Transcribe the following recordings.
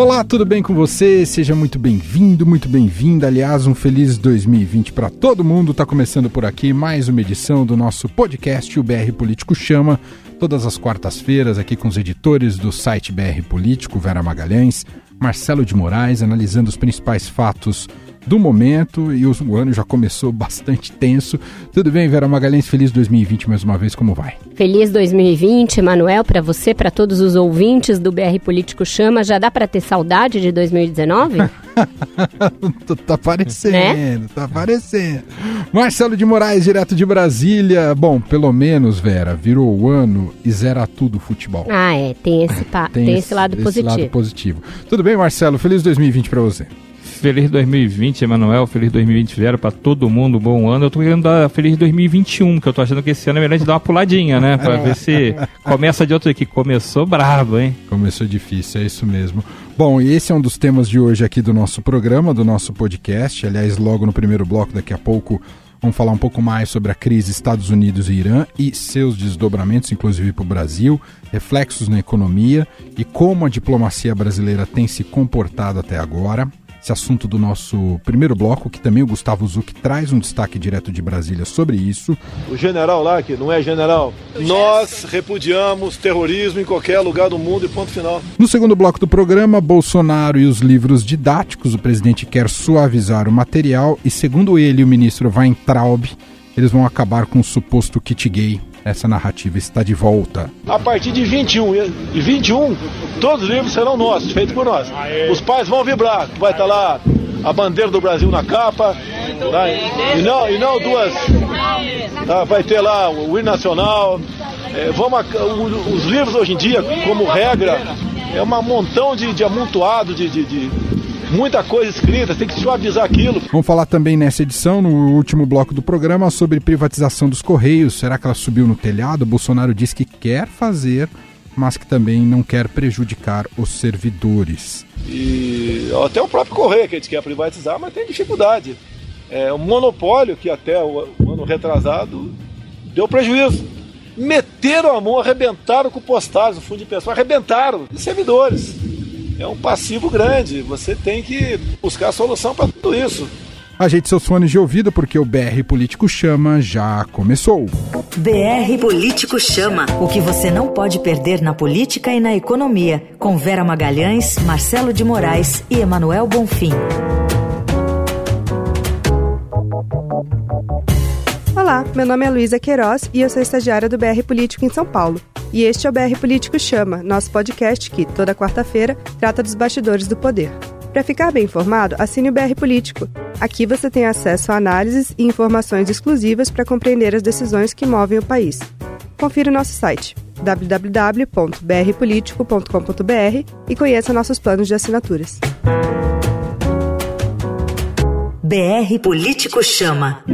Olá, tudo bem com você? Seja muito bem-vindo, muito bem-vinda. Aliás, um feliz 2020 para todo mundo. Tá começando por aqui mais uma edição do nosso podcast, o BR Político Chama, todas as quartas-feiras aqui com os editores do site BR Político, Vera Magalhães, Marcelo de Moraes, analisando os principais fatos do momento e o ano já começou bastante tenso. Tudo bem, Vera Magalhães? Feliz 2020 mais uma vez, como vai? Feliz 2020, Emanuel, para você, para todos os ouvintes do BR Político Chama. Já dá para ter saudade de 2019? tá aparecendo, né? tá aparecendo. Marcelo de Moraes, direto de Brasília. Bom, pelo menos, Vera, virou o ano e zera tudo o futebol. Ah, é, tem esse, tem, tem esse, esse lado esse positivo. lado positivo. Tudo bem, Marcelo? Feliz 2020 para você. Feliz 2020, Emanuel. Feliz 2020, Vera, pra todo mundo. Bom ano. Eu tô querendo dar feliz 2021, que eu tô achando que esse ano é melhor de dar uma puladinha, né? Pra ver se começa de outro que começou bravo, hein? Começou difícil, é isso mesmo. Bom, e esse é um dos temas de hoje aqui do nosso programa, do nosso podcast. Aliás, logo no primeiro bloco, daqui a pouco, Vamos falar um pouco mais sobre a crise Estados Unidos e Irã e seus desdobramentos, inclusive para o Brasil, reflexos na economia e como a diplomacia brasileira tem se comportado até agora esse assunto do nosso primeiro bloco, que também o Gustavo Zuc traz um destaque direto de Brasília sobre isso. O general lá, que não é general, nós repudiamos terrorismo em qualquer lugar do mundo e ponto final. No segundo bloco do programa, Bolsonaro e os livros didáticos, o presidente quer suavizar o material e, segundo ele, o ministro Weintraub, eles vão acabar com o suposto kit gay essa narrativa está de volta. A partir de 21 e 21, todos os livros serão nossos, feitos por nós. Os pais vão vibrar, vai estar lá a bandeira do Brasil na capa, tá? e, não, e não duas. Tá? Vai ter lá o hino nacional. É, vamos, os livros hoje em dia, como regra, é um montão de, de amontoado de, de, de muita coisa escrita, tem que suavizar aquilo. Vamos falar também nessa edição, no último bloco do programa, sobre privatização dos Correios. Será que ela subiu no telhado? O Bolsonaro diz que quer fazer, mas que também não quer prejudicar os servidores. E até o próprio Correio que a gente quer privatizar, mas tem dificuldade. É um monopólio que até o ano retrasado deu prejuízo. Meteram a mão, arrebentaram com postais do fundo de pessoal, arrebentaram os servidores é um passivo grande. Você tem que buscar solução para tudo isso. Ajeite seus fones de ouvido porque o BR Político Chama já começou. BR Político Chama. O que você não pode perder na política e na economia. Com Vera Magalhães, Marcelo de Moraes e Emanuel Bonfim. Olá, meu nome é Luísa Queiroz e eu sou estagiária do BR Político em São Paulo. E este é o BR Político Chama, nosso podcast que, toda quarta-feira, trata dos bastidores do poder. Para ficar bem informado, assine o BR Político. Aqui você tem acesso a análises e informações exclusivas para compreender as decisões que movem o país. Confira o nosso site www.brpolitico.com.br e conheça nossos planos de assinaturas. BR Político Chama.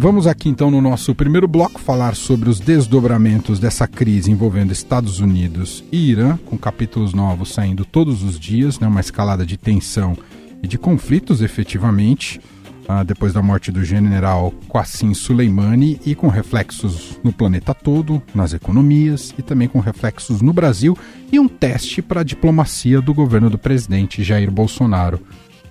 Vamos aqui então no nosso primeiro bloco falar sobre os desdobramentos dessa crise envolvendo Estados Unidos e Irã, com capítulos novos saindo todos os dias, né, uma escalada de tensão e de conflitos efetivamente, uh, depois da morte do general Qassim Soleimani e com reflexos no planeta todo, nas economias e também com reflexos no Brasil e um teste para a diplomacia do governo do presidente Jair Bolsonaro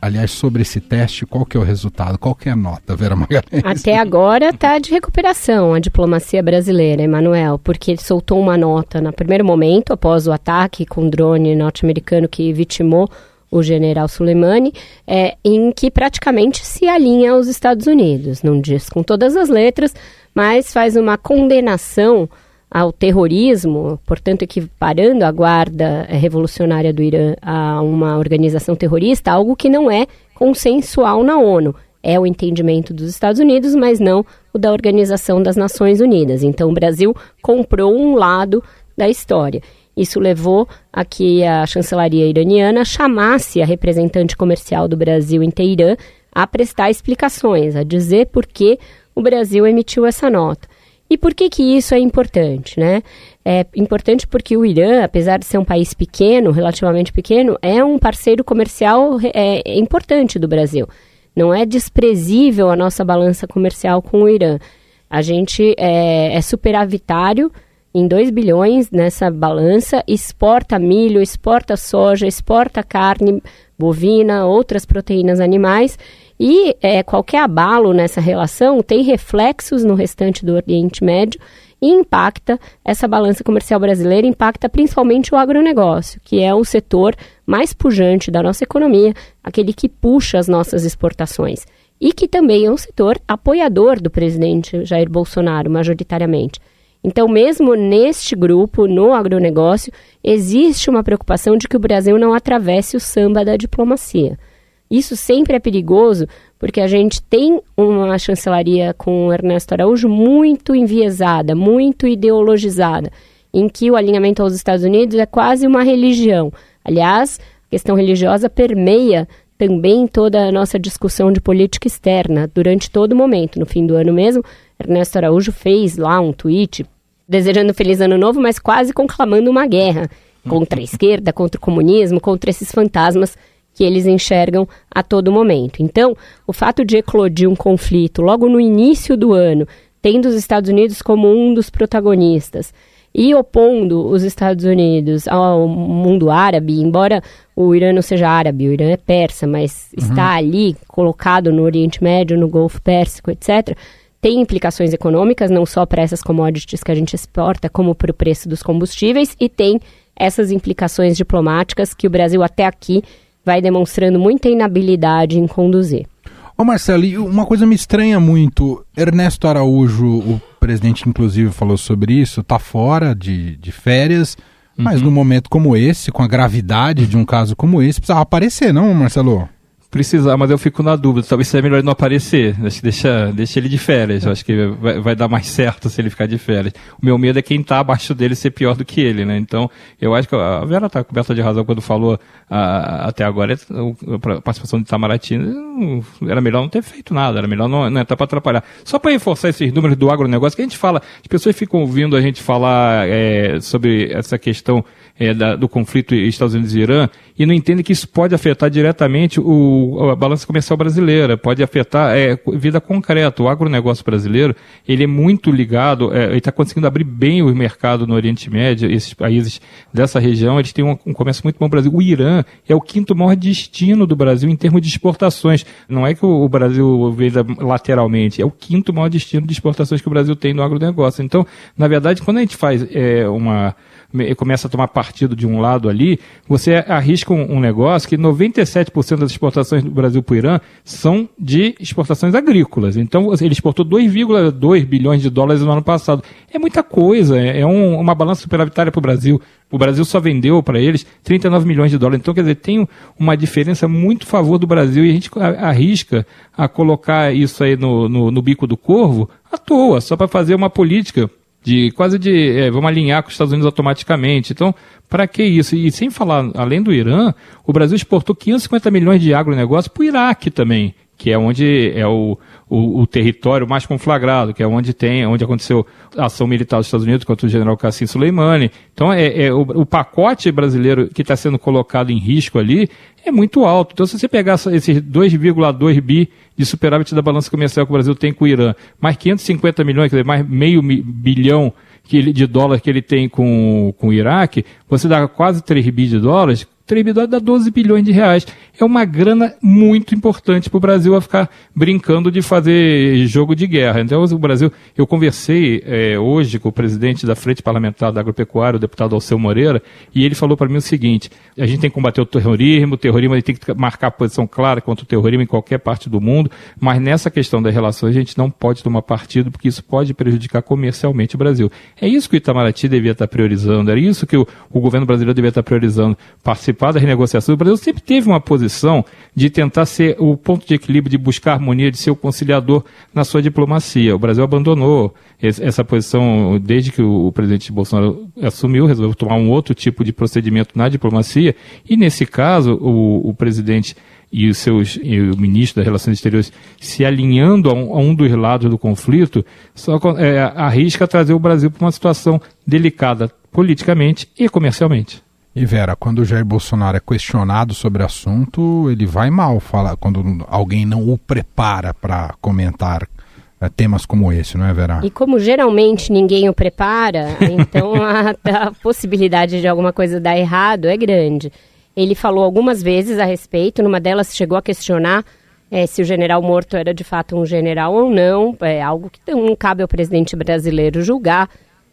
Aliás, sobre esse teste, qual que é o resultado? Qual que é a nota, Vera Magalhães? Até agora está de recuperação a diplomacia brasileira, Emanuel, porque ele soltou uma nota no primeiro momento, após o ataque com drone norte-americano que vitimou o general Soleimani, é, em que praticamente se alinha aos Estados Unidos. Não diz com todas as letras, mas faz uma condenação ao terrorismo, portanto equiparando a guarda revolucionária do Irã a uma organização terrorista, algo que não é consensual na ONU. É o entendimento dos Estados Unidos, mas não o da Organização das Nações Unidas. Então o Brasil comprou um lado da história. Isso levou a que a chancelaria iraniana chamasse a representante comercial do Brasil em Teherã a prestar explicações, a dizer por que o Brasil emitiu essa nota. E por que que isso é importante, né? É importante porque o Irã, apesar de ser um país pequeno, relativamente pequeno, é um parceiro comercial é, importante do Brasil. Não é desprezível a nossa balança comercial com o Irã. A gente é, é superavitário em 2 bilhões nessa balança, exporta milho, exporta soja, exporta carne bovina, outras proteínas animais. E é, qualquer abalo nessa relação tem reflexos no restante do Oriente Médio e impacta essa balança comercial brasileira, impacta principalmente o agronegócio, que é o setor mais pujante da nossa economia, aquele que puxa as nossas exportações. E que também é um setor apoiador do presidente Jair Bolsonaro, majoritariamente. Então, mesmo neste grupo, no agronegócio, existe uma preocupação de que o Brasil não atravesse o samba da diplomacia. Isso sempre é perigoso, porque a gente tem uma chancelaria com Ernesto Araújo muito enviesada, muito ideologizada, em que o alinhamento aos Estados Unidos é quase uma religião. Aliás, a questão religiosa permeia também toda a nossa discussão de política externa durante todo o momento. No fim do ano mesmo, Ernesto Araújo fez lá um tweet desejando feliz ano novo, mas quase conclamando uma guerra contra a esquerda, contra o comunismo, contra esses fantasmas que eles enxergam a todo momento. Então, o fato de eclodir um conflito logo no início do ano, tendo os Estados Unidos como um dos protagonistas e opondo os Estados Unidos ao mundo árabe, embora o Irã não seja árabe, o Irã é persa, mas uhum. está ali colocado no Oriente Médio, no Golfo Pérsico, etc., tem implicações econômicas, não só para essas commodities que a gente exporta, como para o preço dos combustíveis, e tem essas implicações diplomáticas que o Brasil até aqui vai demonstrando muita inabilidade em conduzir. Ô Marcelo, e uma coisa me estranha muito, Ernesto Araújo, o presidente inclusive falou sobre isso, está fora de, de férias, uhum. mas num momento como esse, com a gravidade de um caso como esse, precisava aparecer, não, Marcelo? Precisar, mas eu fico na dúvida. Talvez seja melhor ele não aparecer. Deixa, deixa ele de férias. Eu acho que vai, vai, dar mais certo se ele ficar de férias. O meu medo é quem está abaixo dele ser pior do que ele, né? Então, eu acho que a Vera está coberta de razão quando falou a, até agora a participação de Itamaraty era melhor não ter feito nada, era melhor não, não entrar para atrapalhar. Só para reforçar esses números do agronegócio, que a gente fala, as pessoas ficam ouvindo a gente falar é, sobre essa questão é, da, do conflito Estados Unidos e Irã e não entendem que isso pode afetar diretamente o, a balança comercial brasileira, pode afetar é, vida concreta. O agronegócio brasileiro, ele é muito ligado, é, ele está conseguindo abrir bem o mercado no Oriente Médio, esses países dessa região, eles têm um, um comércio muito bom no Brasil. O Irã é o quinto maior destino do Brasil em termos de exportações. Não é que o, o Brasil veja lateralmente, é o quinto maior destino de exportações que o Brasil tem no agronegócio. Então, na verdade, quando a gente faz é, uma começa a tomar partido de um lado ali, você arrisca um, um negócio que 97% das exportações do Brasil para o Irã são de exportações agrícolas. Então, ele exportou 2,2 bilhões de dólares no ano passado. É muita coisa, é, é um, uma balança superavitária para o Brasil. O Brasil só vendeu para eles 39 milhões de dólares. Então, quer dizer, tem uma diferença muito a favor do Brasil e a gente arrisca a colocar isso aí no, no, no bico do corvo à toa, só para fazer uma política de quase de é, vamos alinhar com os Estados Unidos automaticamente. Então, para que isso? E sem falar, além do Irã, o Brasil exportou 550 milhões de agronegócio para o Iraque também, que é onde é o, o, o, território mais conflagrado, que é onde tem, onde aconteceu a ação militar dos Estados Unidos contra o general Cassim Soleimani. Então, é, é o, o, pacote brasileiro que está sendo colocado em risco ali é muito alto. Então, se você pegar esses 2,2 bi de superávit da balança comercial que o Brasil tem com o Irã, mais 550 milhões, quer dizer, mais meio bilhão que ele, de dólar que ele tem com, com o Iraque, você dá quase 3 bi de dólares, 3 bi de dólares dá 12 bilhões de reais é uma grana muito importante para o Brasil a ficar brincando de fazer jogo de guerra. Então, o Brasil, eu conversei é, hoje com o presidente da Frente Parlamentar da Agropecuária, o deputado Alceu Moreira, e ele falou para mim o seguinte: a gente tem que combater o terrorismo, o terrorismo tem que marcar posição clara contra o terrorismo em qualquer parte do mundo, mas nessa questão das relações a gente não pode tomar partido, porque isso pode prejudicar comercialmente o Brasil. É isso que o Itamaraty devia estar priorizando, era isso que o, o governo brasileiro devia estar priorizando, participar das renegociações. O Brasil sempre teve uma posição posição de tentar ser o ponto de equilíbrio, de buscar harmonia, de ser o conciliador na sua diplomacia. O Brasil abandonou essa posição desde que o presidente Bolsonaro assumiu, resolveu tomar um outro tipo de procedimento na diplomacia, e nesse caso, o, o presidente e os seus e o ministro das Relações Exteriores se alinhando a um, a um dos lados do conflito, só é, arrisca trazer o Brasil para uma situação delicada politicamente e comercialmente. E Vera, quando o Jair Bolsonaro é questionado sobre o assunto, ele vai mal, fala, quando alguém não o prepara para comentar uh, temas como esse, não é, Vera? E como geralmente ninguém o prepara, então a, a possibilidade de alguma coisa dar errado é grande. Ele falou algumas vezes a respeito, numa delas chegou a questionar é, se o general morto era de fato um general ou não, é algo que não cabe ao presidente brasileiro julgar.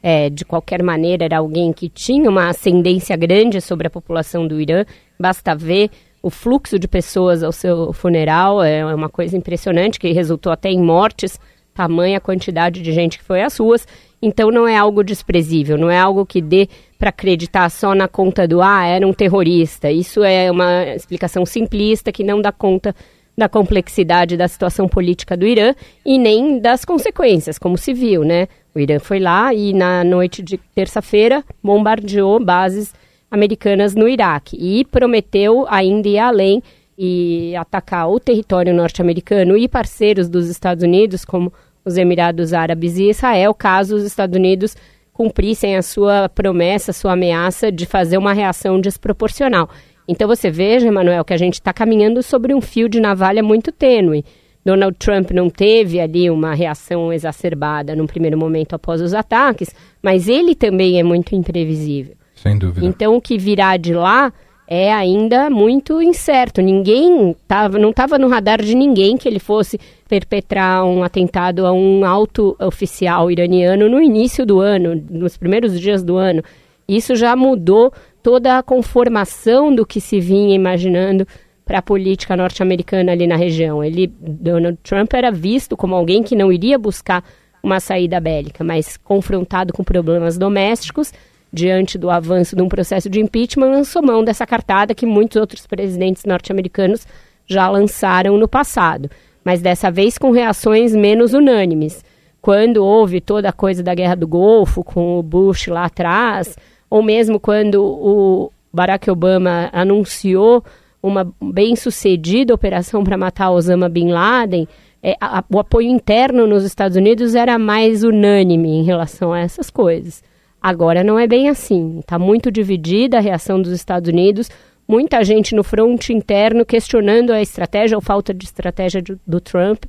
É, de qualquer maneira, era alguém que tinha uma ascendência grande sobre a população do Irã. Basta ver o fluxo de pessoas ao seu funeral, é uma coisa impressionante, que resultou até em mortes, tamanha quantidade de gente que foi às ruas. Então não é algo desprezível, não é algo que dê para acreditar só na conta do ah, era um terrorista. Isso é uma explicação simplista que não dá conta da complexidade da situação política do Irã e nem das consequências, como se viu, né? O Irã foi lá e na noite de terça-feira bombardeou bases americanas no Iraque e prometeu ainda ir além e atacar o território norte-americano e parceiros dos Estados Unidos, como os Emirados Árabes e Israel, caso os Estados Unidos cumprissem a sua promessa, a sua ameaça de fazer uma reação desproporcional. Então você veja, Emanuel, que a gente está caminhando sobre um fio de navalha muito tênue. Donald Trump não teve ali uma reação exacerbada num primeiro momento após os ataques, mas ele também é muito imprevisível. Sem dúvida. Então o que virá de lá é ainda muito incerto. Ninguém tava, não estava no radar de ninguém que ele fosse perpetrar um atentado a um alto oficial iraniano no início do ano, nos primeiros dias do ano. Isso já mudou toda a conformação do que se vinha imaginando para a política norte-americana ali na região. Ele, Donald Trump era visto como alguém que não iria buscar uma saída bélica, mas confrontado com problemas domésticos, diante do avanço de um processo de impeachment, lançou mão dessa cartada que muitos outros presidentes norte-americanos já lançaram no passado, mas dessa vez com reações menos unânimes. Quando houve toda a coisa da Guerra do Golfo, com o Bush lá atrás, ou mesmo quando o Barack Obama anunciou uma bem-sucedida operação para matar Osama Bin Laden, é, a, o apoio interno nos Estados Unidos era mais unânime em relação a essas coisas. Agora não é bem assim. Está muito dividida a reação dos Estados Unidos, muita gente no fronte interno questionando a estratégia ou falta de estratégia do, do Trump.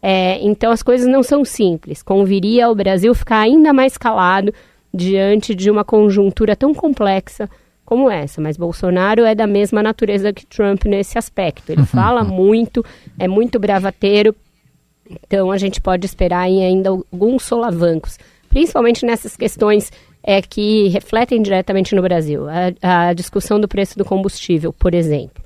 É, então as coisas não são simples. Conviria ao Brasil ficar ainda mais calado diante de uma conjuntura tão complexa como essa. Mas Bolsonaro é da mesma natureza que Trump nesse aspecto. Ele fala muito, é muito bravateiro. Então a gente pode esperar ainda alguns solavancos, principalmente nessas questões é, que refletem diretamente no Brasil. A, a discussão do preço do combustível, por exemplo.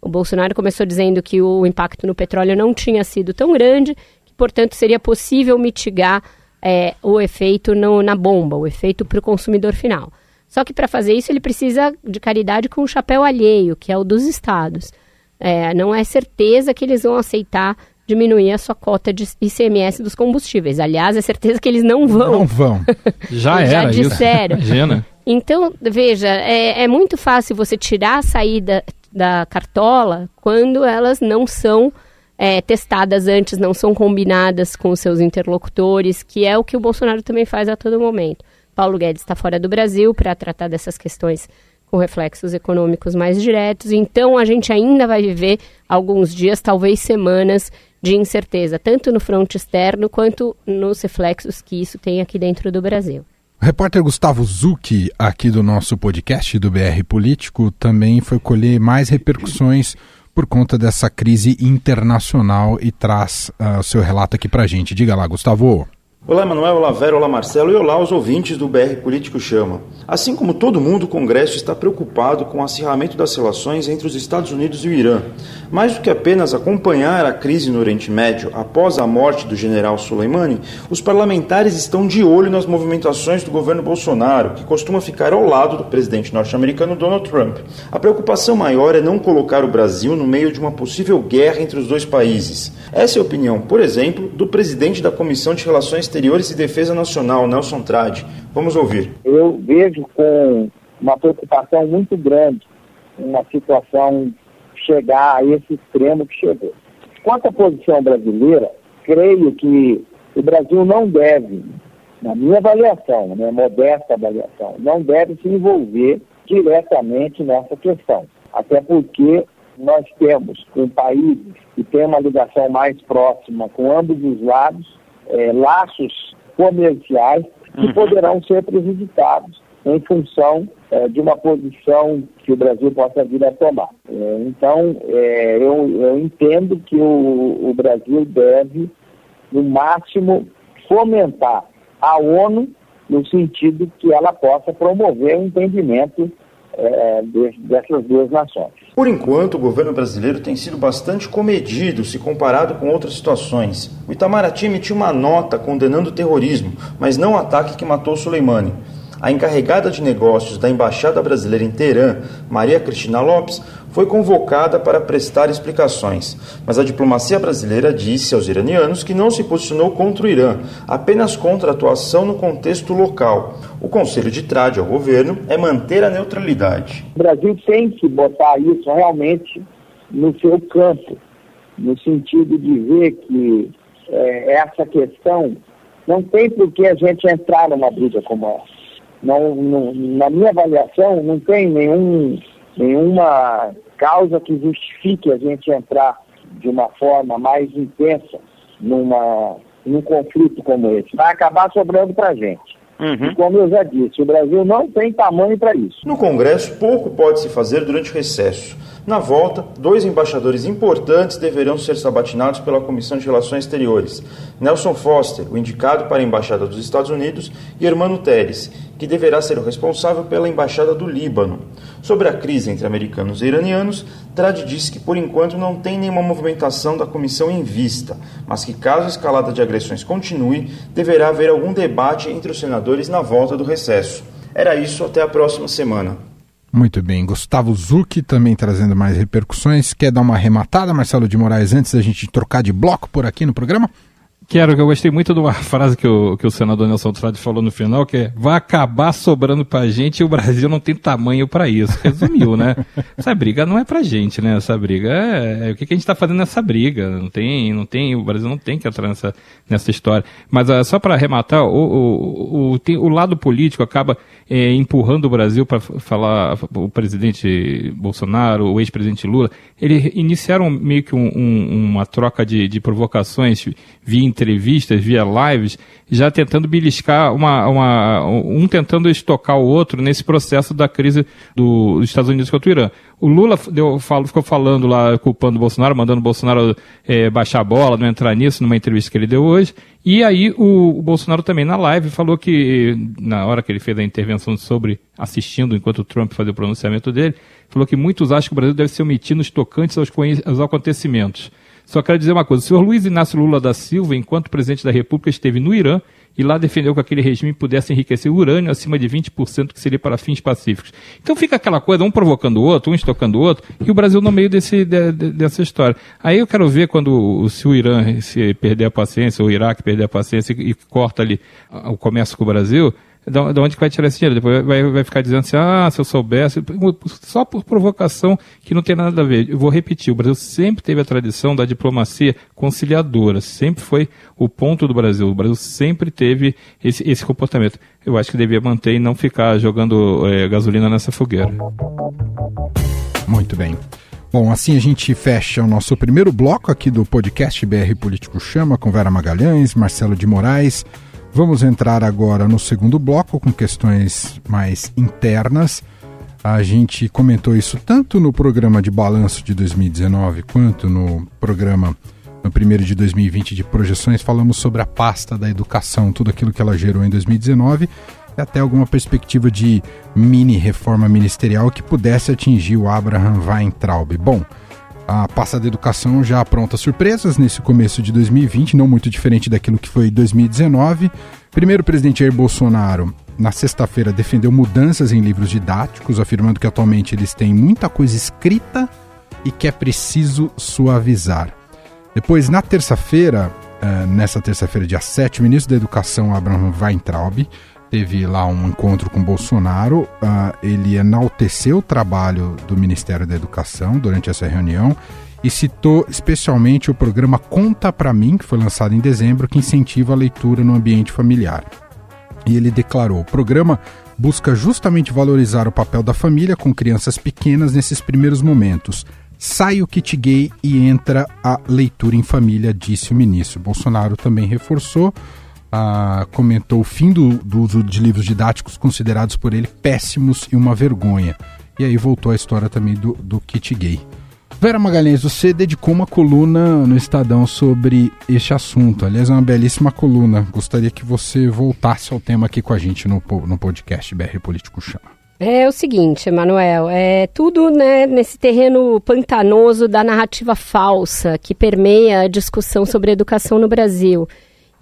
O Bolsonaro começou dizendo que o impacto no petróleo não tinha sido tão grande, que, portanto, seria possível mitigar é, o efeito no, na bomba, o efeito para o consumidor final. Só que para fazer isso ele precisa de caridade com o chapéu alheio, que é o dos estados. É, não é certeza que eles vão aceitar diminuir a sua cota de ICMS dos combustíveis. Aliás, é certeza que eles não vão. Não vão. Já era. Já disseram. Imagina. Então, veja, é, é, muito fácil você tirar a saída da cartola quando elas não são é, testadas antes, não são combinadas com seus interlocutores, que é o que o Bolsonaro também faz a todo momento. Paulo Guedes está fora do Brasil para tratar dessas questões com reflexos econômicos mais diretos, então a gente ainda vai viver alguns dias, talvez semanas, de incerteza, tanto no fronte externo quanto nos reflexos que isso tem aqui dentro do Brasil. O repórter Gustavo Zucchi, aqui do nosso podcast do BR Político, também foi colher mais repercussões por conta dessa crise internacional e traz uh, o seu relato aqui para a gente. Diga lá, Gustavo. Olá, Manuel, olá, Vera, olá, Marcelo e olá aos ouvintes do BR Político Chama. Assim como todo mundo, o Congresso está preocupado com o acirramento das relações entre os Estados Unidos e o Irã. Mais do que apenas acompanhar a crise no Oriente Médio após a morte do general Soleimani, os parlamentares estão de olho nas movimentações do governo Bolsonaro, que costuma ficar ao lado do presidente norte-americano Donald Trump. A preocupação maior é não colocar o Brasil no meio de uma possível guerra entre os dois países. Essa é a opinião, por exemplo, do presidente da Comissão de Relações Exteriores e Defesa Nacional, Nelson Trade. Vamos ouvir. Eu vejo com uma preocupação muito grande uma situação chegar a esse extremo que chegou. Quanto à posição brasileira, creio que o Brasil não deve, na minha avaliação, né, modesta avaliação, não deve se envolver diretamente nessa questão. Até porque nós temos um país que tem uma ligação mais próxima com ambos os lados é, laços comerciais que uhum. poderão ser prejudicados em função é, de uma posição que o Brasil possa vir a tomar. É, então, é, eu, eu, entendo que o, o Brasil deve, no máximo, fomentar a ONU no sentido que ela possa promover o entendimento é, dessas duas nações. Por enquanto, o governo brasileiro tem sido bastante comedido se comparado com outras situações. O Itamaraty emitiu uma nota condenando o terrorismo, mas não o ataque que matou Soleimani. A encarregada de negócios da Embaixada Brasileira em Teherã, Maria Cristina Lopes, foi convocada para prestar explicações, mas a diplomacia brasileira disse aos iranianos que não se posicionou contra o Irã, apenas contra a atuação no contexto local. O conselho de trade ao governo é manter a neutralidade. O Brasil tem que botar isso realmente no seu campo, no sentido de ver que é, essa questão não tem por que a gente entrar numa briga como essa. Não, não, na minha avaliação, não tem nenhum, nenhuma causa que justifique a gente entrar de uma forma mais intensa numa, num conflito como esse. Vai acabar sobrando para a gente. Uhum. E como eu já disse, o Brasil não tem tamanho para isso. No Congresso, pouco pode se fazer durante o recesso. Na volta, dois embaixadores importantes deverão ser sabatinados pela Comissão de Relações Exteriores: Nelson Foster, o indicado para a Embaixada dos Estados Unidos, e Hermano Teres, que deverá ser o responsável pela Embaixada do Líbano. Sobre a crise entre americanos e iranianos, Trad disse que por enquanto não tem nenhuma movimentação da comissão em vista, mas que caso a escalada de agressões continue, deverá haver algum debate entre os senadores na volta do recesso. Era isso, até a próxima semana. Muito bem, Gustavo Zucchi também trazendo mais repercussões. Quer dar uma arrematada, Marcelo de Moraes, antes da gente trocar de bloco por aqui no programa? Quero, que eu gostei muito de uma frase que o, que o senador Nelson Trade falou no final, que é vai acabar sobrando pra gente e o Brasil não tem tamanho para isso. Resumiu, né? Essa briga não é pra gente, né? Essa briga é, é o que, que, a gente tá fazendo nessa briga. Não tem, não tem, o Brasil não tem que entrar nessa, nessa história. Mas uh, só para arrematar, o, o, o, tem, o lado político acaba é, empurrando o Brasil para falar o presidente Bolsonaro, o ex-presidente Lula, eles iniciaram meio que um, um, uma troca de, de provocações via entrevistas, via lives, já tentando beliscar uma, uma, um tentando estocar o outro nesse processo da crise do, dos Estados Unidos contra o Irã. O Lula deu, falo, ficou falando lá, culpando o Bolsonaro, mandando o Bolsonaro é, baixar a bola, não entrar nisso, numa entrevista que ele deu hoje. E aí o, o, Bolsonaro também na live falou que, na hora que ele fez a intervenção sobre assistindo enquanto o Trump fazia o pronunciamento dele, falou que muitos acham que o Brasil deve ser omitido nos tocantes aos, aos acontecimentos. Só quero dizer uma coisa: o senhor Luiz Inácio Lula da Silva, enquanto presidente da República, esteve no Irã e lá defendeu que aquele regime pudesse enriquecer urânio acima de 20%, que seria para fins pacíficos. Então fica aquela coisa, um provocando o outro, um estocando o outro, e o Brasil no meio desse, de, de, dessa história. Aí eu quero ver quando se o Irã se perder a paciência, ou o Iraque perder a paciência e, e corta ali o comércio com o Brasil, de onde vai tirar esse dinheiro? Depois vai, vai ficar dizendo assim, ah, se eu soubesse, só por provocação que não tem nada a ver. Eu vou repetir, o Brasil sempre teve a tradição da diplomacia conciliadora, sempre foi o ponto do Brasil. O Brasil sempre teve esse, esse comportamento. Eu acho que devia manter e não ficar jogando é, gasolina nessa fogueira. Muito bem. Bom, assim a gente fecha o nosso primeiro bloco aqui do podcast BR Político Chama com Vera Magalhães, Marcelo de Moraes. Vamos entrar agora no segundo bloco com questões mais internas. A gente comentou isso tanto no programa de balanço de 2019 quanto no programa no primeiro de 2020 de projeções. Falamos sobre a pasta da educação, tudo aquilo que ela gerou em 2019 e até alguma perspectiva de mini reforma ministerial que pudesse atingir o Abraham Weintraub. Bom, a pasta da educação já apronta surpresas nesse começo de 2020, não muito diferente daquilo que foi 2019. Primeiro, o presidente Jair Bolsonaro, na sexta-feira, defendeu mudanças em livros didáticos, afirmando que atualmente eles têm muita coisa escrita e que é preciso suavizar. Depois, na terça-feira, uh, nessa terça-feira, dia 7, o ministro da Educação, Abraham Weintraub, teve lá um encontro com Bolsonaro. Uh, ele enalteceu o trabalho do Ministério da Educação durante essa reunião e citou especialmente o programa Conta para mim, que foi lançado em dezembro, que incentiva a leitura no ambiente familiar. E ele declarou: o programa busca justamente valorizar o papel da família com crianças pequenas nesses primeiros momentos, Sai o kit gay e entra a leitura em família, disse o ministro. Bolsonaro também reforçou, ah, comentou o fim do, do uso de livros didáticos considerados por ele péssimos e uma vergonha. E aí voltou a história também do, do kit gay. Vera Magalhães, você dedicou uma coluna no Estadão sobre este assunto. Aliás, é uma belíssima coluna. Gostaria que você voltasse ao tema aqui com a gente no, no podcast BR Político Chama. É o seguinte, Emanuel, é tudo né, nesse terreno pantanoso da narrativa falsa que permeia a discussão sobre educação no Brasil.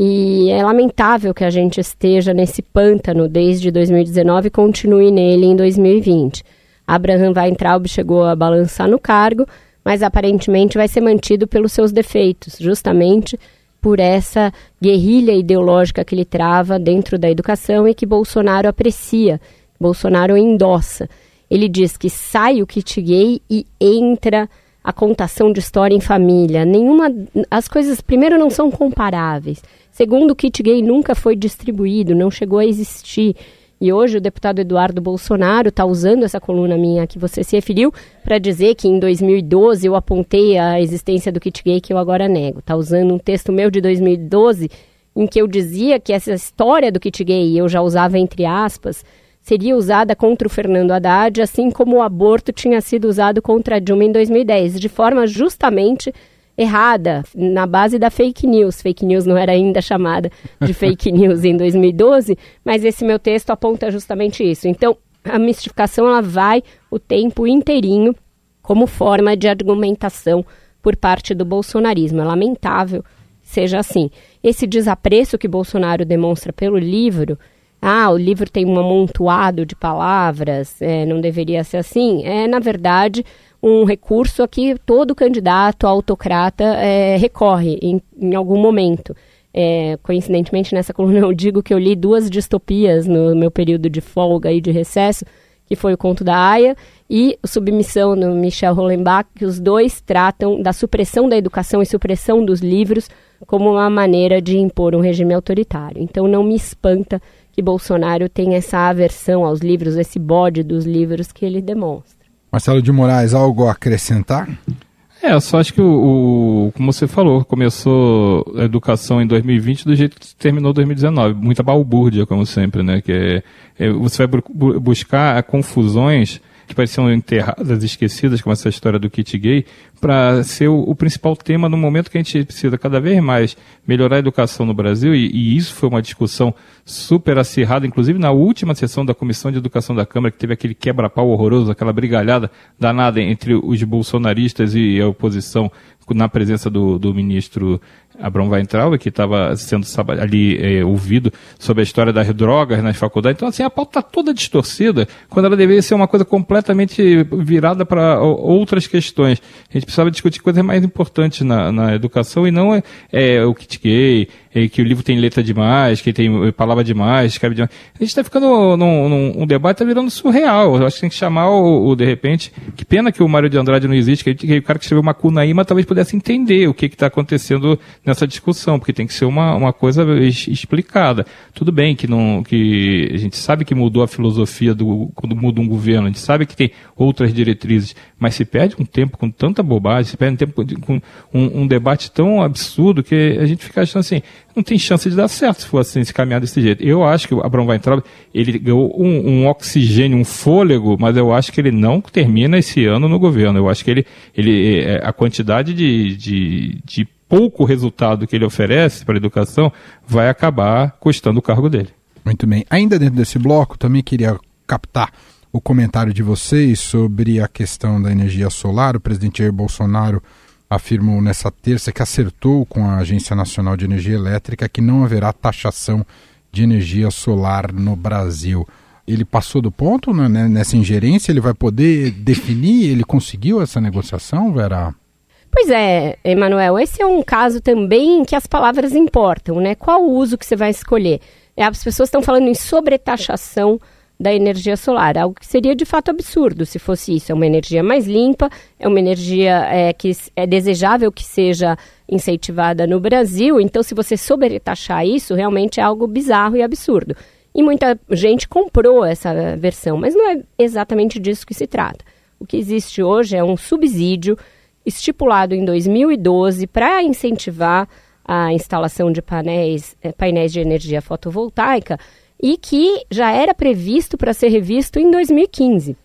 E é lamentável que a gente esteja nesse pântano desde 2019 e continue nele em 2020. Abraham Weintraub chegou a balançar no cargo, mas aparentemente vai ser mantido pelos seus defeitos, justamente por essa guerrilha ideológica que ele trava dentro da educação e que Bolsonaro aprecia, Bolsonaro endossa. Ele diz que sai o kit gay e entra a contação de história em família. Nenhuma as coisas primeiro não são comparáveis. Segundo, o kit gay nunca foi distribuído, não chegou a existir. E hoje o deputado Eduardo Bolsonaro está usando essa coluna minha que você se referiu para dizer que em 2012 eu apontei a existência do kit gay que eu agora nego. Está usando um texto meu de 2012 em que eu dizia que essa história do kit gay, eu já usava entre aspas, seria usada contra o Fernando Haddad, assim como o aborto tinha sido usado contra a Dilma em 2010, de forma justamente errada, na base da fake news. Fake news não era ainda chamada de fake news em 2012, mas esse meu texto aponta justamente isso. Então, a mistificação ela vai o tempo inteirinho como forma de argumentação por parte do bolsonarismo. É lamentável seja assim. Esse desapreço que Bolsonaro demonstra pelo livro, ah, o livro tem um amontoado de palavras, é, não deveria ser assim, é, na verdade, um recurso a que todo candidato autocrata é, recorre em, em, algum momento. É, coincidentemente, nessa coluna eu digo que eu li duas distopias no meu período de folga e de recesso, que foi o Conto da Aya e Submissão no Michel Hollenbach, que os dois tratam da supressão da educação e supressão dos livros como uma maneira de impor um regime autoritário. Então não me espanta que Bolsonaro tenha essa aversão aos livros, esse bode dos livros que ele demonstra. Marcelo de Moraes, algo a acrescentar? É, eu só acho que o, o, como você falou, começou a educação em 2020 do jeito que terminou 2019, muita balbúrdia, como sempre, né? Que é, é, você vai bu buscar confusões que pareciam enterradas, esquecidas, como essa história do kit gay, para ser o, o, principal tema no momento que a gente precisa cada vez mais melhorar a educação no Brasil, e, e, isso foi uma discussão super acirrada, inclusive na última sessão da Comissão de Educação da Câmara, que teve aquele quebra-pau horroroso, aquela brigalhada danada entre os bolsonaristas e a oposição na presença do, do ministro Abrão Weintraub, que estava sendo ali é, ouvido sobre a história das drogas nas faculdades. Então, assim, a pauta está toda distorcida, quando ela deveria ser uma coisa completamente virada para outras questões. A gente precisava discutir coisas mais importantes na, na educação e não é, é o kit gay, que o livro tem letra demais, que tem palavra demais, escreve demais. A gente está ficando num, num um debate, está virando surreal. Eu acho que tem que chamar o, o, de repente, que pena que o Mário de Andrade não existe, que, que o cara que escreveu Macunaíma talvez pudesse entender o que está acontecendo nessa discussão, porque tem que ser uma, uma coisa explicada. Tudo bem que não que a gente sabe que mudou a filosofia do quando muda um governo, a gente sabe que tem outras diretrizes, mas se perde um tempo com tanta bobagem, se perde um tempo com um, um debate tão absurdo que a gente fica achando assim, não tem chance de dar certo se for assim, se caminhar desse jeito. Eu acho que o Abrão Weintraub, ele ganhou um, um, oxigênio, um fôlego, mas eu acho que ele não termina esse ano no governo. Eu acho que ele, ele é, a quantidade de, de, de pouco resultado que ele oferece para a educação vai acabar custando o cargo dele. Muito bem. Ainda dentro desse bloco, também queria captar o comentário de vocês sobre a questão da energia solar. O presidente Jair Bolsonaro afirmou nessa terça que acertou com a Agência Nacional de Energia Elétrica que não haverá taxação de energia solar no Brasil. Ele passou do ponto né, nessa ingerência? Ele vai poder definir? Ele conseguiu essa negociação, Vera? Pois é, Emanuel, esse é um caso também que as palavras importam, né? Qual o uso que você vai escolher? É, as pessoas estão falando em sobretaxação da energia solar, algo que seria de fato absurdo se fosse isso. É uma energia mais limpa, é uma energia é, que é desejável que seja incentivada no Brasil, então se você sobretaxar isso, realmente é algo bizarro e absurdo. E muita gente comprou essa versão, mas não é exatamente disso que se trata. O que existe hoje é um subsídio estipulado em 2012 para incentivar a instalação de painéis, eh, painéis de energia fotovoltaica e que já era previsto para ser revisto em 2015.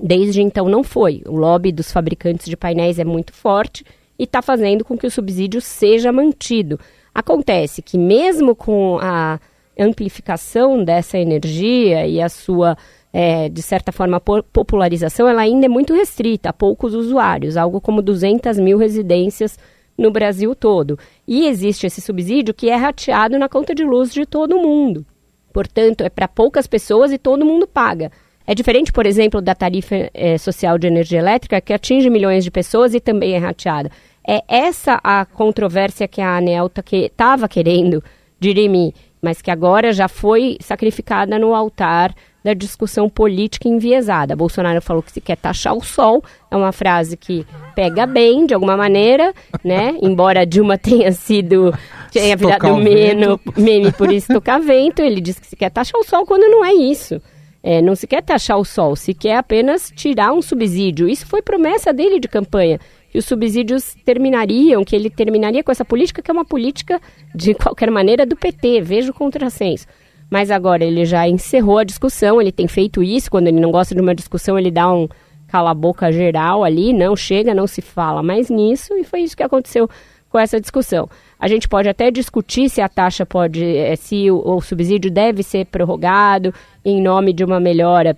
Desde então não foi. O lobby dos fabricantes de painéis é muito forte e está fazendo com que o subsídio seja mantido. Acontece que mesmo com a amplificação dessa energia e a sua, é, de certa forma, popularização, ela ainda é muito restrita a poucos usuários, algo como 200 mil residências no Brasil todo. E existe esse subsídio que é rateado na conta de luz de todo mundo. Portanto, é para poucas pessoas e todo mundo paga. É diferente, por exemplo, da tarifa é, social de energia elétrica, que atinge milhões de pessoas e também é rateada. É essa a controvérsia que a ANEL estava que, querendo dirimir, mas que agora já foi sacrificada no altar da discussão política enviesada. Bolsonaro falou que se quer taxar o sol, é uma frase que pega bem, de alguma maneira, né? Embora Dilma tenha sido tenha virado meme, meme por isso tocar vento, ele diz que se quer taxar o sol quando não é isso. É, não se quer taxar o sol, se quer apenas tirar um subsídio. Isso foi promessa dele de campanha, que os subsídios terminariam, que ele terminaria com essa política, que é uma política, de qualquer maneira, do PT. Veja o contrassenso. Mas agora ele já encerrou a discussão, ele tem feito isso, quando ele não gosta de uma discussão, ele dá um cala-boca geral ali, não chega, não se fala mais nisso, e foi isso que aconteceu com essa discussão. A gente pode até discutir se a taxa pode, eh, se o, o subsídio deve ser prorrogado em nome de uma melhora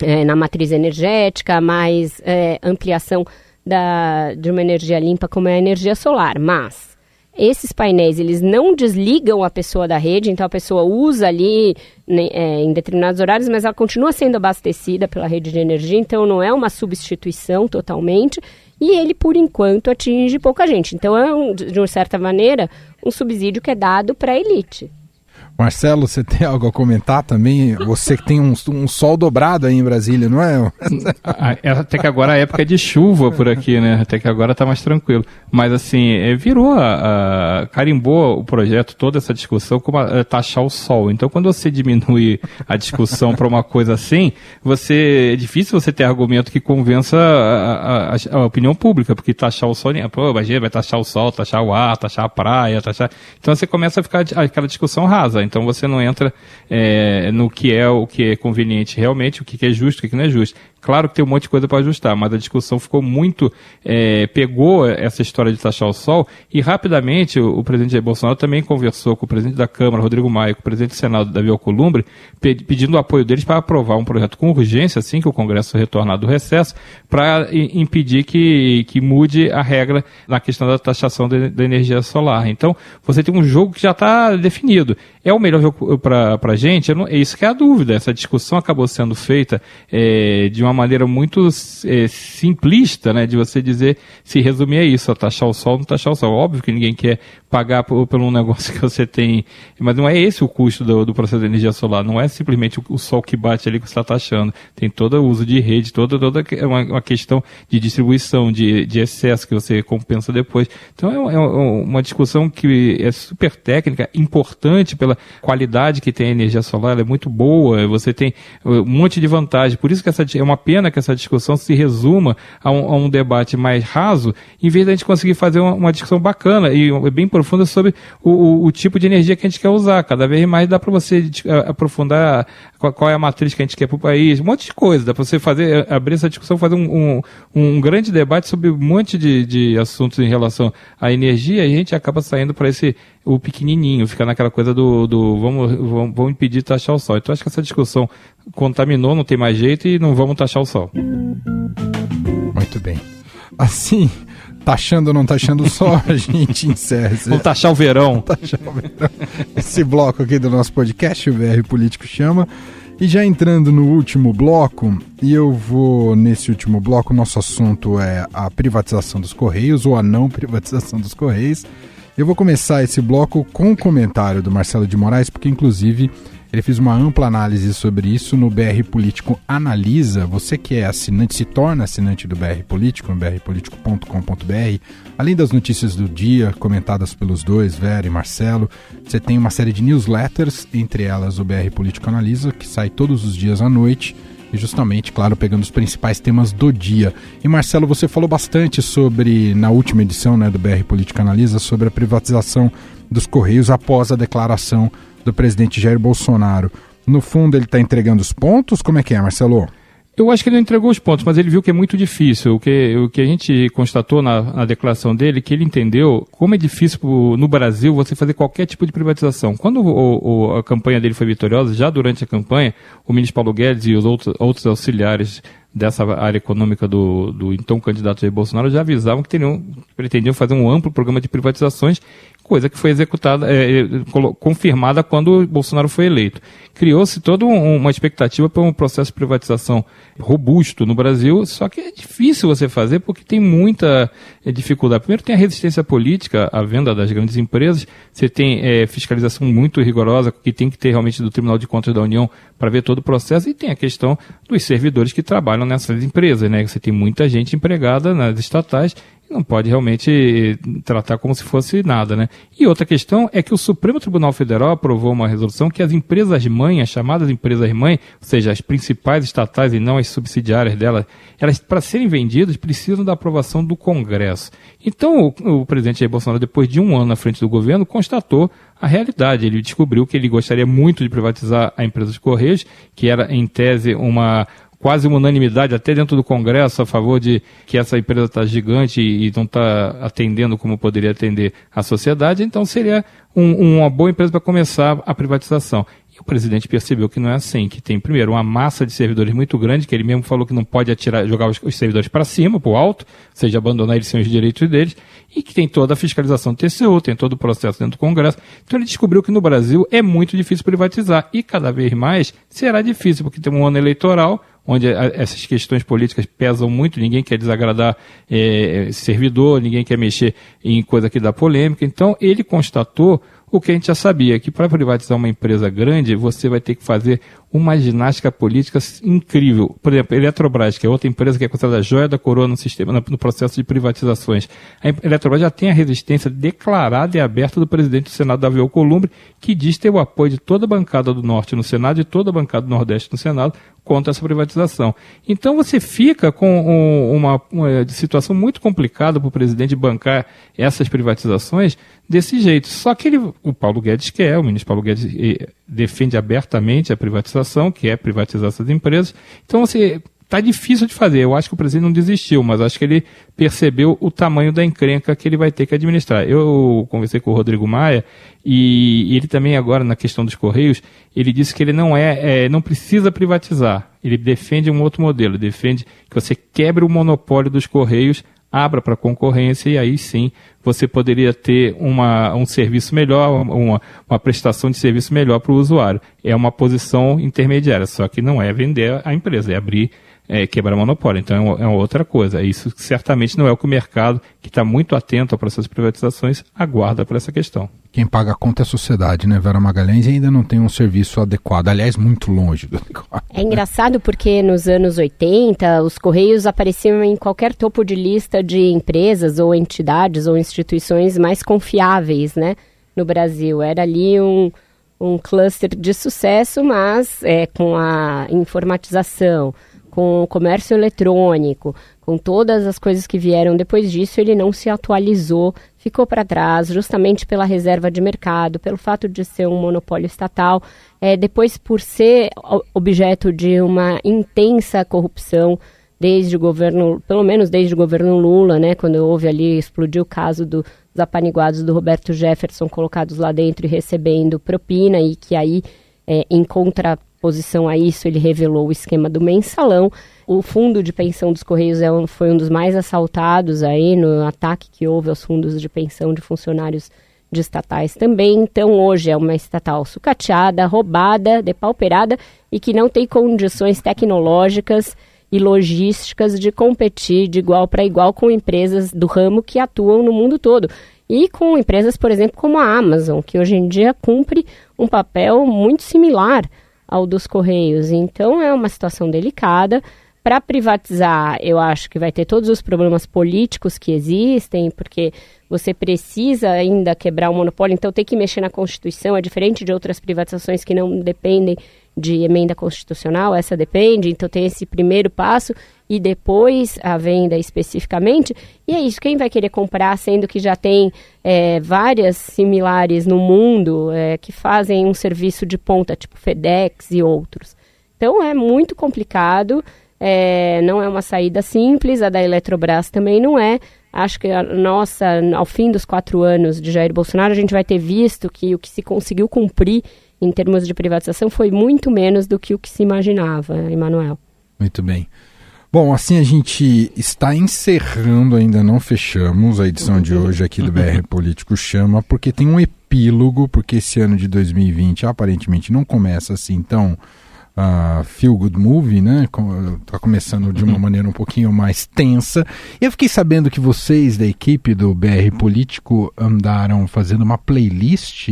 é, na matriz energética, mais é, ampliação da, de uma energia limpa como é a energia solar. Mas esses painéis, eles não desligam a pessoa da rede, então a pessoa usa ali né, é, em determinados horários, mas ela continua sendo abastecida pela rede de energia, então não é uma substituição totalmente, e ele, por enquanto, atinge pouca gente. Então é, um, de uma certa maneira, um subsídio que é dado para a elite. Marcelo, você tem algo a comentar também? Você que tem um, um sol dobrado aí em Brasília, não é? é? Até que agora a época é de chuva por aqui, né? Até que agora tá mais tranquilo. Mas assim, é, virou, a, a, carimbou o projeto, toda essa discussão, como a, a taxar o sol. Então quando você diminui a discussão para uma coisa assim, você é difícil você ter argumento que convença a, a, opinião pública, porque taxar o sol, pô, imagina, vai taxar o sol, taxar o ar, taxar a praia, taxar. Então você começa a ficar aquela discussão rasa. Então você não entra é, no que é o que é conveniente realmente, o que é justo, o que não é justo. Claro que tem um monte de coisa para ajustar, mas a discussão ficou muito. É, pegou essa história de taxar o sol e rapidamente o, o, presidente Jair Bolsonaro também conversou com o presidente da Câmara, Rodrigo Maia, com o presidente do Senado, Davi Alcolumbre, pedindo o apoio deles para aprovar um projeto com urgência, assim que o Congresso retornar do recesso, para impedir que, que mude a regra na questão da taxação da, energia solar. Então, você tem um jogo que já está definido. É o melhor jogo para a gente? É isso que é a dúvida. Essa discussão acabou sendo feita é, de uma maneira muito é, simplista, né, de você dizer, se resumir a isso, a taxar o sol, não taxar o sol. Óbvio que ninguém quer pagar por, por um negócio que você tem, mas não é esse o custo do, do processo de energia solar, não é simplesmente o, o, sol que bate ali que você está taxando. Tem todo o uso de rede, toda, toda uma, uma questão de distribuição, de, de excesso que você compensa depois. Então é, é uma discussão que é super técnica, importante pela qualidade que tem a energia solar, ela é muito boa, você tem um monte de vantagem. Por isso que essa é uma pena que essa discussão se resuma a um, a um debate mais raso, em vez da gente conseguir fazer uma, uma discussão bacana e bem profunda sobre o, o, o, tipo de energia que a gente quer usar. Cada vez mais dá para você aprofundar qual, qual, é a matriz que a gente quer para o país, um monte de coisa. Dá para você fazer, abrir essa discussão, fazer um, um, um grande debate sobre um monte de, de assuntos em relação à energia e a gente acaba saindo para esse o pequenininho, fica naquela coisa do, do vamos, vamos, vamos impedir taxar o sol. Então acho que essa discussão contaminou, não tem mais jeito e não vamos taxar o sol. Muito bem. Assim, taxando ou não taxando o sol, a gente encerra. Esse... Vamos taxar o verão. Taxar o verão. Esse bloco aqui do nosso podcast, o VR Político Chama. E já entrando no último bloco, e eu vou nesse último bloco, nosso assunto é a privatização dos Correios ou a não privatização dos Correios. Eu vou começar esse bloco com um comentário do Marcelo de Moraes, porque inclusive ele fez uma ampla análise sobre isso no BR Político Analisa. Você que é assinante, se torna assinante do BR Político, no brpolitico.com.br. Além das notícias do dia, comentadas pelos dois, Vera e Marcelo, você tem uma série de newsletters, entre elas o BR Político Analisa, que sai todos os dias à noite e justamente, claro, pegando os principais temas do dia. E Marcelo, você falou bastante sobre, na última edição né, do BR Política Analisa, sobre a privatização dos Correios após a declaração do presidente Jair Bolsonaro. No fundo, ele está entregando os pontos? Como é que é, Marcelo? Eu acho que ele não entregou os pontos, mas ele viu que é muito difícil. O que, o que a gente constatou na, na declaração dele, que ele entendeu como é difícil no Brasil você fazer qualquer tipo de privatização. Quando o, o, a campanha dele foi vitoriosa, já durante a campanha, o ministro Paulo Guedes e os outros, outros auxiliares dessa área econômica do, do então candidato Jair Bolsonaro já avisavam que teriam, pretendiam fazer um amplo programa de privatizações coisa que foi executada, é, é confirmada quando Bolsonaro foi eleito. Criou-se toda um, uma expectativa para um processo de privatização robusto no Brasil, só que é difícil você fazer porque tem muita é, dificuldade. Primeiro tem a resistência política à venda das grandes empresas, você tem é, fiscalização muito rigorosa, que tem que ter realmente do Tribunal de Contas da União para ver todo o processo, e tem a questão dos servidores que trabalham nessas empresas, né? Você tem muita gente empregada nas estatais não pode realmente tratar como se fosse nada, né? E outra questão é que o Supremo Tribunal Federal aprovou uma resolução que as empresas mães, as chamadas empresas mães, ou seja, as principais estatais e não as subsidiárias delas, elas para serem vendidas precisam da aprovação do Congresso. Então o, o presidente Jair Bolsonaro, depois de um ano à frente do governo, constatou a realidade. Ele descobriu que ele gostaria muito de privatizar a empresa de Correios, que era em tese uma quase uma unanimidade até dentro do Congresso a favor de que essa empresa está gigante e não está atendendo como poderia atender a sociedade, então seria um, uma boa empresa para começar a privatização. E o presidente percebeu que não é assim, que tem, primeiro, uma massa de servidores muito grande, que ele mesmo falou que não pode atirar, jogar os, os servidores para cima, para o alto, ou seja, abandonar eles sem os direitos deles, e que tem toda a fiscalização do TCU, tem todo o processo dentro do Congresso. Então ele descobriu que no Brasil é muito difícil privatizar, e cada vez mais será difícil, porque tem um ano eleitoral, onde essas questões políticas pesam muito, ninguém quer desagradar é, servidor, ninguém quer mexer em coisa que dá polêmica. Então, ele constatou o que a gente já sabia, que para privatizar uma empresa grande, você vai ter que fazer uma ginástica política incrível. Por exemplo, Eletrobras, que é outra empresa que é considerada a joia da coroa no sistema, no processo de privatizações. A Eletrobras já tem a resistência declarada e aberta do presidente do Senado, Davi Alcolumbre, que diz ter o apoio de toda a bancada do Norte no Senado e toda a bancada do Nordeste no Senado contra essa privatização. Então você fica com uma, uma situação muito complicada para o presidente bancar essas privatizações desse jeito. Só que ele, o Paulo Guedes quer, o ministro Paulo Guedes eh, defende abertamente a privatização, que é privatizar essas empresas. Então você Tá difícil de fazer. Eu acho que o presidente não desistiu, mas acho que ele percebeu o tamanho da encrenca que ele vai ter que administrar. Eu conversei com o Rodrigo Maia e ele também agora na questão dos correios, ele disse que ele não é, é não precisa privatizar. Ele defende um outro modelo, defende que você quebre o monopólio dos correios abra para concorrência e aí sim você poderia ter uma, um serviço melhor, uma, uma prestação de serviço melhor para o usuário. É uma posição intermediária, só que não é vender a empresa, é abrir é, quebrar monopólio. Então é uma, é uma, outra coisa. Isso certamente não é o que o mercado, que está muito atento ao processo de privatizações, aguarda para essa questão. Quem paga a conta é a sociedade, né, Vera Magalhães? E ainda não tem um serviço adequado, aliás, muito longe do adequado. É engraçado porque nos anos 80, os Correios apareciam em qualquer topo de lista de empresas ou entidades ou instituições mais confiáveis, né, no Brasil. Era ali um, um cluster de sucesso, mas é, com a informatização, com o comércio eletrônico, com todas as coisas que vieram depois disso, ele não se atualizou, ficou para trás, justamente pela reserva de mercado, pelo fato de ser um monopólio estatal, é, depois por ser objeto de uma intensa corrupção desde o governo, pelo menos desde o governo Lula, né, quando houve ali, explodiu o caso do, dos apaniguados do Roberto Jefferson colocados lá dentro e recebendo propina e que aí, é, em contra posição a isso, ele revelou o esquema do mensalão. O fundo de pensão dos Correios é um, foi um dos mais assaltados aí no ataque que houve aos fundos de pensão de funcionários de estatais também. Então, hoje é uma estatal sucateada, roubada, depauperada e que não tem condições tecnológicas e logísticas de competir de igual para igual com empresas do ramo que atuam no mundo todo. E com empresas, por exemplo, como a Amazon, que hoje em dia cumpre um papel muito similar ao dos Correios. Então é uma situação delicada. Para privatizar, eu acho que vai ter todos os problemas políticos que existem, porque você precisa ainda quebrar o monopólio, então tem que mexer na Constituição, é diferente de outras privatizações que não dependem de emenda constitucional, essa depende, então tem esse primeiro passo e depois a venda especificamente. E é isso, quem vai querer comprar, sendo que já tem é, várias similares no mundo é, que fazem um serviço de ponta, tipo FedEx e outros. Então é muito complicado, é, não é uma saída simples, a da Eletrobras também não é. Acho que a nossa, ao fim dos quatro anos de Jair Bolsonaro, a gente vai ter visto que o que se conseguiu cumprir em termos de privatização foi muito menos do que o que se imaginava, Emanuel. Muito bem. Bom, assim a gente está encerrando, ainda não fechamos a edição de hoje aqui do BR Político Chama, porque tem um epílogo, porque esse ano de 2020 aparentemente não começa assim tão uh, feel good movie, né? Tá começando de uma maneira um pouquinho mais tensa. E eu fiquei sabendo que vocês da equipe do BR Político andaram fazendo uma playlist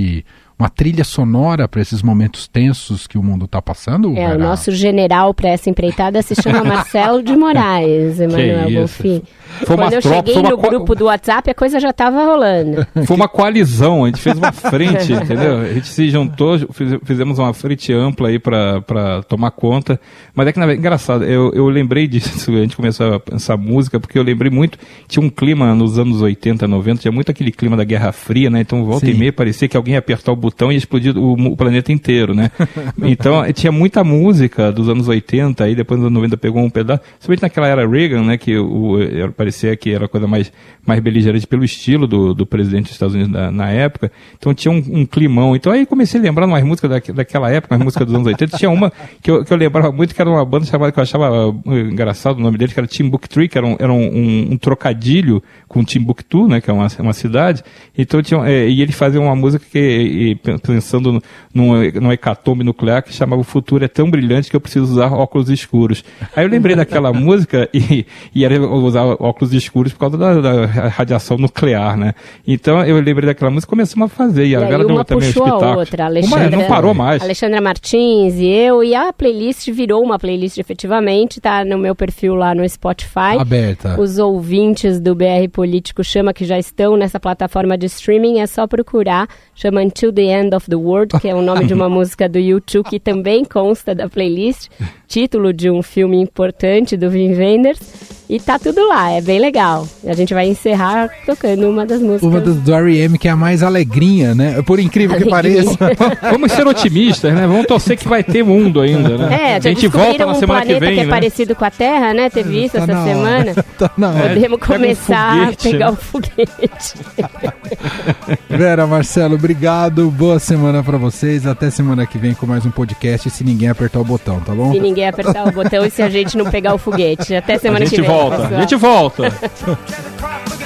uma trilha sonora para esses momentos tensos que o mundo está passando? É, Vera? o nosso general para essa empreitada se chama Marcelo de Moraes, Emanuel Bonfim. Foi Quando eu tropa, cheguei no co... grupo do WhatsApp, a coisa já estava rolando. Foi uma coalizão, a gente fez uma frente, entendeu? A gente se juntou, fizemos uma frente ampla aí para tomar conta. Mas é que, na verdade, engraçado, eu, eu lembrei disso, a gente começou a pensar música, porque eu lembrei muito, tinha um clima nos anos 80, 90, tinha muito aquele clima da Guerra Fria, né? Então, volta Sim. e meia, parecia que alguém ia apertar o botão e explodir o, o planeta inteiro, né? então, tinha muita música dos anos 80, aí depois dos anos 90 pegou um pedaço, principalmente naquela era Reagan, né? Que o, parecia que era a coisa mais, mais beligerante pelo estilo do, do presidente dos Estados Unidos na, na época. Então tinha um, um, climão. Então aí comecei a lembrar umas músicas da, daquela época, umas músicas dos anos 80. Tinha uma que eu, que eu lembrava muito, que era uma banda chamada, que eu achava uh, engraçado o nome dele, que era Timbuktu, que era um, era um, um, trocadilho com Timbuktu, né, que é uma, uma cidade. Então tinha, é, e ele fazia uma música que, pensando num, num hecatombe nuclear, que chamava O Futuro é tão brilhante que eu preciso usar óculos escuros. Aí eu lembrei daquela música e, e era usar óculos escuros por causa da, da, radiação nuclear, né? Então eu lembrei daquela música e começamos a fazer. E, e a Vera deu também puxou espetáculo. A outra, Alexandra, uma, não parou mais. Alexandra Martins e eu, e a playlist virou uma playlist efetivamente, tá no meu perfil lá no Spotify. Aberta. Os ouvintes do BR Político Chama, que já estão nessa plataforma de streaming, é só procurar. Chama Until the End of the World, que é o nome de uma música do YouTube que também consta da playlist. Título de um filme importante do Wim Wenders. E tá tudo lá, é bem legal. A gente vai encerrar tocando uma das músicas. Uma do R.E.M. que é a mais alegrinha, né? Por incrível alegrinha. que pareça. Vamos ser otimistas, né? Vamos torcer que vai ter mundo ainda, né? É, a gente volta na um semana que vem, que é né? parecido com a Terra, né? Teve isso tá essa semana. Tá. Podemos começar um foguete, a pegar né? o foguete. Vera, Marcelo, obrigado. Boa semana para vocês. Até semana que vem com mais um podcast, se ninguém apertar o botão, tá bom? Se ninguém apertar o botão e se a gente não pegar o foguete. Até semana que vem volta. A gente volta.